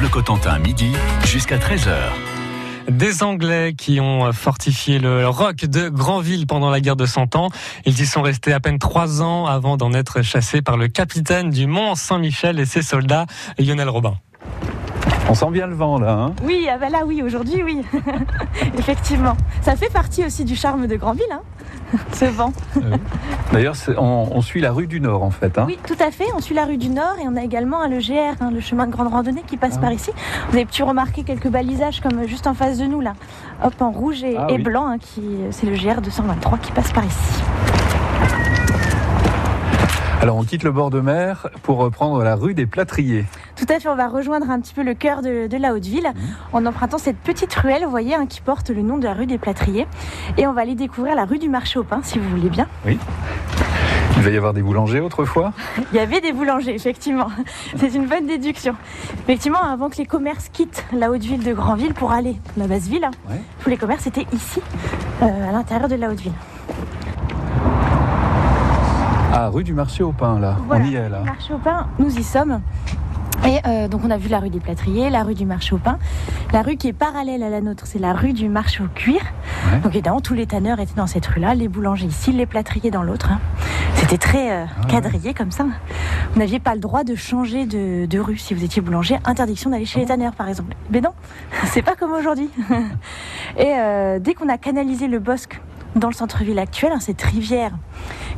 Bleu Cotentin, midi jusqu'à 13h. Des Anglais qui ont fortifié le roc de Granville pendant la guerre de Cent Ans. Ils y sont restés à peine trois ans avant d'en être chassés par le capitaine du Mont Saint-Michel et ses soldats, Lionel Robin. On sent bien le vent là. Hein? Oui, ah bah là oui, aujourd'hui oui. Effectivement. Ça fait partie aussi du charme de Granville, hein ce vent. Euh, D'ailleurs, on, on, suit la rue du Nord en fait. Hein oui, tout à fait. On suit la rue du Nord et on a également le GR, hein, le chemin de grande randonnée qui passe ah. par ici. Vous avez pu remarquer quelques balisages comme juste en face de nous là, hop en rouge et, ah, et oui. blanc, hein, qui c'est le GR 223 qui passe par ici. Alors on quitte le bord de mer pour reprendre la rue des Plâtriers. Tout à fait, on va rejoindre un petit peu le cœur de, de la Haute-Ville mmh. en empruntant cette petite ruelle, vous voyez, hein, qui porte le nom de la rue des Plâtriers. Et on va aller découvrir la rue du marché au pain, si vous voulez bien. Oui. Il va y avoir des boulangers autrefois? Il y avait des boulangers, effectivement. C'est une bonne déduction. Effectivement, avant que les commerces quittent la haute ville de Grandville pour aller dans la basse ville, ouais. tous les commerces étaient ici, euh, à l'intérieur de la haute ville. Ah, rue du marché au pain, là. Voilà, on y est, là. Marché au pain, nous y sommes. Et euh, donc on a vu la rue des Plâtriers, la rue du marché au pain. La rue qui est parallèle à la nôtre, c'est la rue du marché au cuir. Ouais. Donc évidemment, tous les tanneurs étaient dans cette rue-là, les boulangers ici, les plâtriers dans l'autre. Hein. C'était très euh, ah, quadrillé ouais. comme ça. Vous n'aviez pas le droit de changer de, de, rue si vous étiez boulanger. Interdiction d'aller chez ah les tanneurs, par exemple. Mais non, c'est pas comme aujourd'hui. Et euh, dès qu'on a canalisé le bosque dans le centre-ville actuel, hein, cette rivière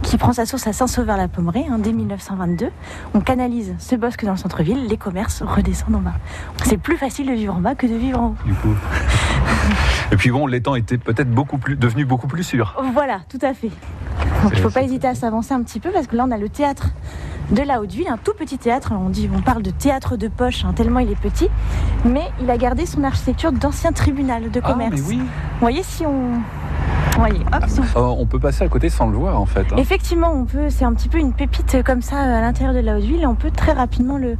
qui prend sa source à Saint-Sauveur-la-Pommeraye hein, dès 1922. On canalise ce bosque dans le centre-ville, les commerces redescendent en bas. C'est plus facile de vivre en bas que de vivre en haut. Du coup. Et puis bon, l'étang était peut-être beaucoup plus devenu beaucoup plus sûr. Voilà, tout à fait. Donc il ne faut pas hésiter à s'avancer un petit peu parce que là on a le théâtre de la Haute-Ville, un tout petit théâtre. On dit, on parle de théâtre de poche hein, tellement il est petit, mais il a gardé son architecture d'ancien tribunal de commerce. Ah, mais oui. Vous voyez si on Voyez, hop, ah, on peut passer à côté sans le voir en fait. Hein. Effectivement, on peut. C'est un petit peu une pépite comme ça à l'intérieur de la haute ville. On peut très rapidement le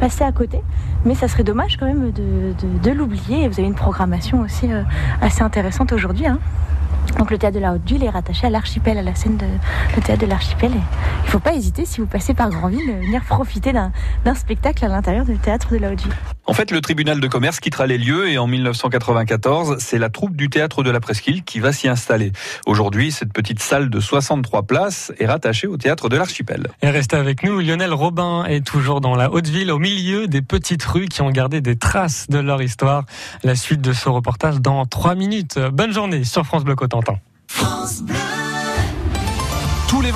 passer à côté, mais ça serait dommage quand même de, de, de l'oublier. Vous avez une programmation aussi euh, assez intéressante aujourd'hui. Hein. Donc le théâtre de la Haute-Ville est rattaché à l'archipel, à la scène de le théâtre de l'archipel. Il ne faut pas hésiter, si vous passez par Grandville, venir profiter d'un spectacle à l'intérieur du théâtre de la Haute-Ville. En fait, le tribunal de commerce quittera les lieux et en 1994, c'est la troupe du théâtre de la Presqu'île qui va s'y installer. Aujourd'hui, cette petite salle de 63 places est rattachée au théâtre de l'archipel. Et restez avec nous, Lionel Robin est toujours dans la Haute-Ville, au milieu des petites rues qui ont gardé des traces de leur histoire. La suite de ce reportage dans 3 minutes. Bonne journée sur France Bleu Cotentin. France Bleu.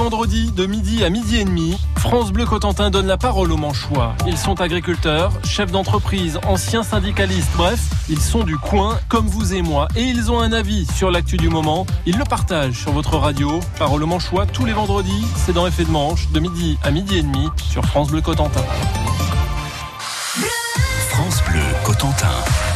Vendredis de midi à midi et demi, France Bleu Cotentin donne la parole aux Manchois. Ils sont agriculteurs, chefs d'entreprise, anciens syndicalistes, bref, ils sont du coin comme vous et moi et ils ont un avis sur l'actu du moment. Ils le partagent sur votre radio. Parole aux Manchois tous les vendredis, c'est dans Effet de Manche de midi à midi et demi sur France Bleu Cotentin. France Bleu Cotentin.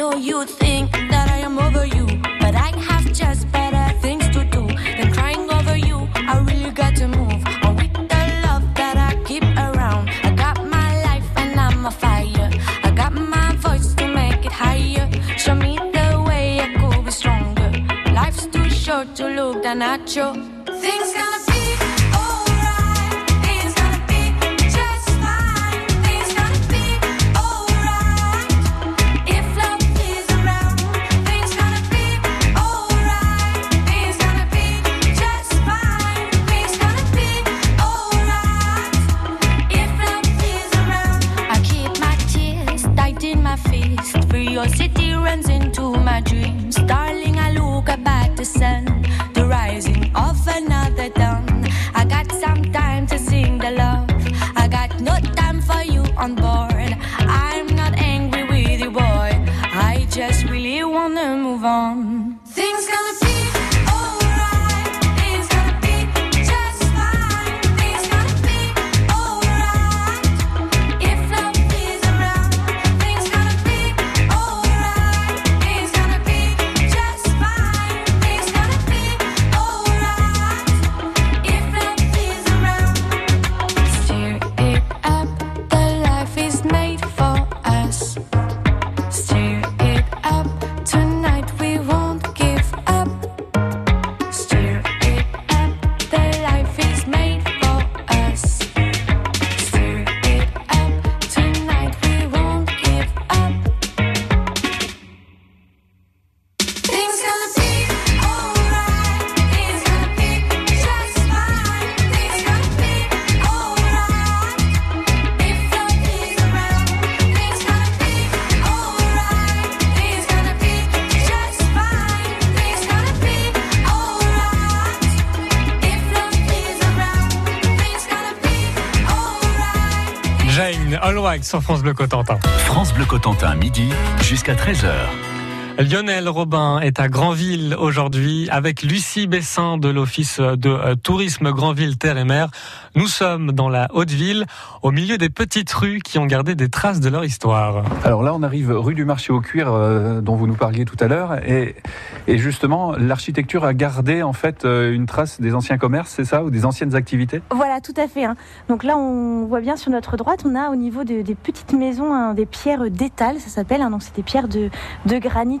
know you think that I am over you, but I have just better things to do than crying over you. I really got to move on with the love that I keep around. I got my life and I'm a fire. I got my voice to make it higher. Show me the way I could be stronger. Life's too short to look down at you. Things gonna be. Jane Holwag sur France Bleu Cotentin. France Bleu Cotentin, midi jusqu'à 13h. Lionel Robin est à Granville aujourd'hui avec Lucie Bessin de l'Office de euh, tourisme Granville Terre et Mer. Nous sommes dans la Haute-Ville, au milieu des petites rues qui ont gardé des traces de leur histoire. Alors là, on arrive rue du Marché au Cuir, euh, dont vous nous parliez tout à l'heure, et, et justement, l'architecture a gardé en fait euh, une trace des anciens commerces, c'est ça, ou des anciennes activités? Voilà, tout à fait. hein. Donc là, on voit bien sur notre droite, on a au niveau de- des petites maisons hein, des pierres d'étal, ça s'appelle. hein. donc c'est des pierres de, de granit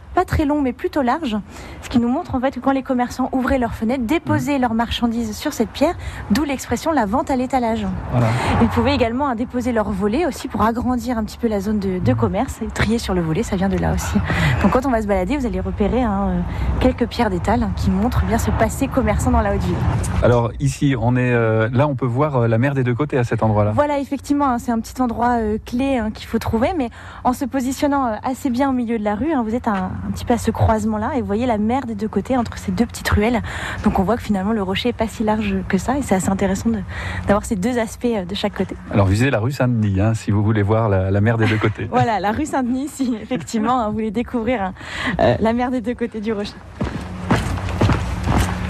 pas très longues mais plutôt larges, ce qui nous montre en fait que quand les commerçants ouvraient leurs fenêtres, déposaient leurs marchandises sur cette pierre, d'où l'expression la vente à l'étalage. Voilà. Ils pouvaient également hein, déposer leurs volets aussi pour agrandir un petit peu la zone de, de commerce et trier sur le volet, ça vient de là aussi. Donc quand on va se balader, vous allez repérer hein, euh, quelques pierres d'étal hein, qui montrent bien ce passé commerçant dans la haute ville. Alors ici, on est euh, là, on peut voir euh, la mer des deux côtés à cet endroit-là. Voilà, effectivement, c'est un petit endroit euh, clé qu'il faut trouver, mais en se positionnant assez bien au milieu de la rue, vous êtes un, un petit peu à ce croisement-là et vous voyez la mer des deux côtés entre ces deux petites ruelles. Donc on voit que finalement le rocher est pas si large que ça et c'est assez intéressant de- d'avoir ces deux aspects euh, de chaque côté. Alors visez la rue Saint-Denis, hein, si vous voulez voir la, la mer des deux côtés. Voilà, la rue Saint-Denis, si effectivement hein, vous voulez découvrir hein, euh, la mer des deux côtés du rocher.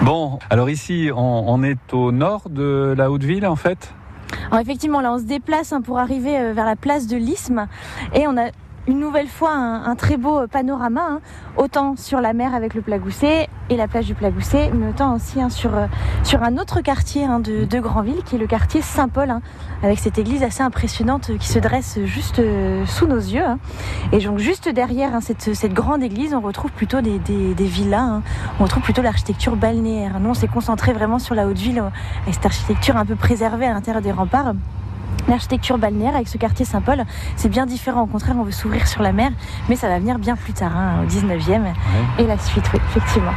Bon, alors ici, on, on est au nord de la Haute-Ville en fait? Alors effectivement, là, on se déplace pour arriver euh, vers la place de l'Isthme et on a une nouvelle fois un, très beau euh, panorama, hein, autant sur la mer avec le Plagousset et la plage du Plagousset, mais autant aussi hein, sur, euh, sur un autre quartier hein, de, Granville, qui est le quartier Saint-Paul, avec cette église assez impressionnante euh, qui se dresse juste sous nos yeux. Et donc juste derrière cette, grande église, on retrouve plutôt des, des, des villas, on retrouve plutôt l'architecture balnéaire. Nous, on s'est concentré vraiment sur la haute ville, avec cette architecture un peu préservée à l'intérieur des remparts. L'architecture balnéaire avec ce quartier Saint-Paul, c'est bien différent. Au contraire, on veut s'ouvrir sur la mer, mais ça va venir bien plus tard, hein, au 19e et la suite, oui, effectivement.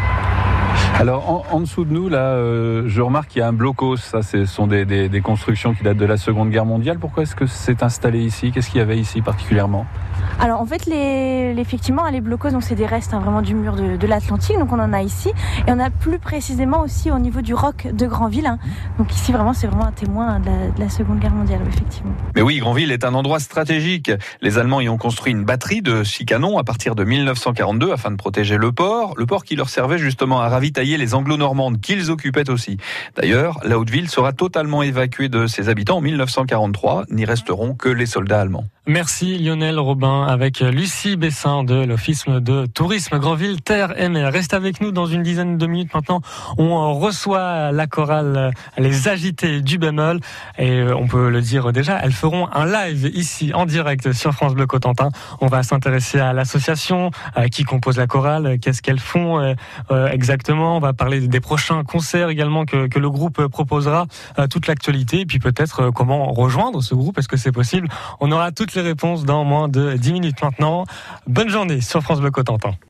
Alors en, en dessous de nous, là, euh, je remarque qu'il y a un blocos. Ça, ce sont des, des- des constructions qui datent de la Seconde Guerre mondiale. Pourquoi est-ce que c'est installé ici? Qu'est-ce qu'il y avait ici particulièrement? Alors en fait, les, effectivement, les blocos, donc c'est des restes hein, vraiment du mur de, l'Atlantique, donc on en a ici, et on a plus précisément aussi au niveau du roc de Granville. hein. Donc ici, vraiment, c'est vraiment un témoin de la, de la Seconde Guerre mondiale, effectivement. Mais oui, Granville est un endroit stratégique. Les Allemands y ont construit une batterie de six canons à partir de 1942 afin de protéger le port, le port qui leur servait justement à ravitailler les anglo-normandes qu'ils occupaient aussi. D'ailleurs, la Haute-Ville sera totalement évacuée de ses habitants en 1943. N'y resteront que les soldats allemands. Merci Lionel Robin avec Lucie Bessin de l'Office de tourisme Granville Terre et Mer. Reste avec nous dans une dizaine de minutes maintenant. On reçoit la chorale Les Agités du bémol et euh, on peut le dire déjà, elles feront un live ici en direct sur France Bleu Cotentin. On va s'intéresser à l'association qui compose la chorale, qu'est-ce qu'elles font euh, euh, exactement. On va parler des prochains concerts également que, que le groupe proposera, toute l'actualité et puis peut-être comment rejoindre ce groupe. Est-ce que c'est possible? On aura les réponses dans moins de 10 minutes maintenant. Bonne journée sur France Bleu Cotentin.